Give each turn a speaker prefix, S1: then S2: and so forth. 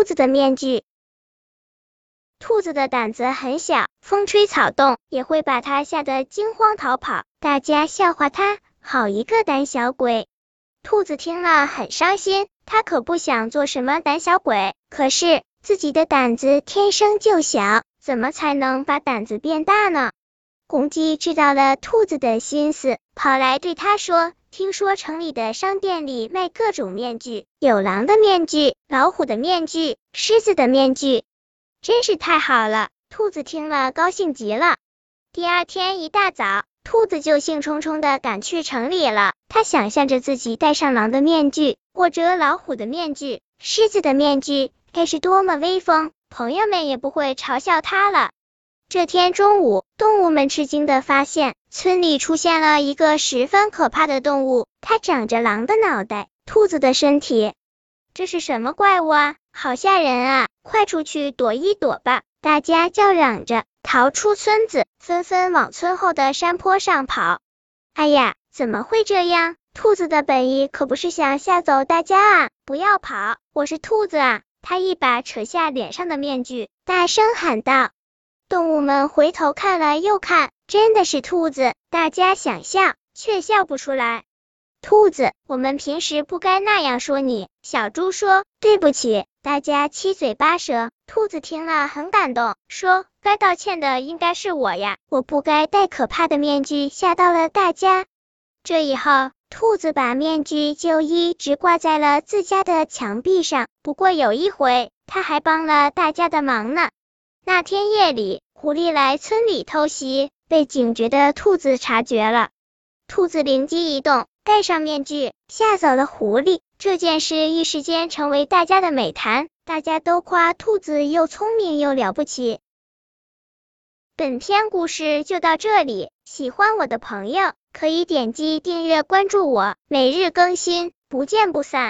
S1: 兔子的面具。兔子的胆子很小，风吹草动也会把它吓得惊慌逃跑，大家笑话它，好一个胆小鬼。兔子听了很伤心，它可不想做什么胆小鬼，可是自己的胆子天生就小，怎么才能把胆子变大呢？公鸡知道了兔子的心思，跑来对它说：“听说城里的商店里卖各种面具，有狼的面具、老虎的面具、狮子的面具。”真是太好了，兔子听了高兴极了。第二天一大早，兔子就兴冲冲的赶去城里了。他想象着自己戴上狼的面具，或者老虎的面具、狮子的面具，该是多么威风，朋友们也不会嘲笑他了。这天中午，动物们吃惊的发现，村里出现了一个十分可怕的动物，它长着狼的脑袋，兔子的身体。这是什么怪物啊？好吓人啊！快出去躲一躲吧！大家叫嚷着逃出村子，纷纷往村后的山坡上跑。哎呀，怎么会这样？兔子的本意可不是想吓走大家啊！不要跑，我是兔子啊！他一把扯下脸上的面具，大声喊道。动物们回头看了又看，真的是兔子，大家想笑却笑不出来。兔子，我们平时不该那样说你。小猪说：“对不起。”大家七嘴八舌。兔子听了很感动，说：“该道歉的应该是我呀，我不该戴可怕的面具吓到了大家。”这以后，兔子把面具就一直挂在了自家的墙壁上。不过有一回，他还帮了大家的忙呢。那天夜里，狐狸来村里偷袭，被警觉的兔子察觉了。兔子灵机一动。戴上面具吓走了狐狸，这件事一时间成为大家的美谈，大家都夸兔子又聪明又了不起。本篇故事就到这里，喜欢我的朋友可以点击订阅关注我，每日更新，不见不散。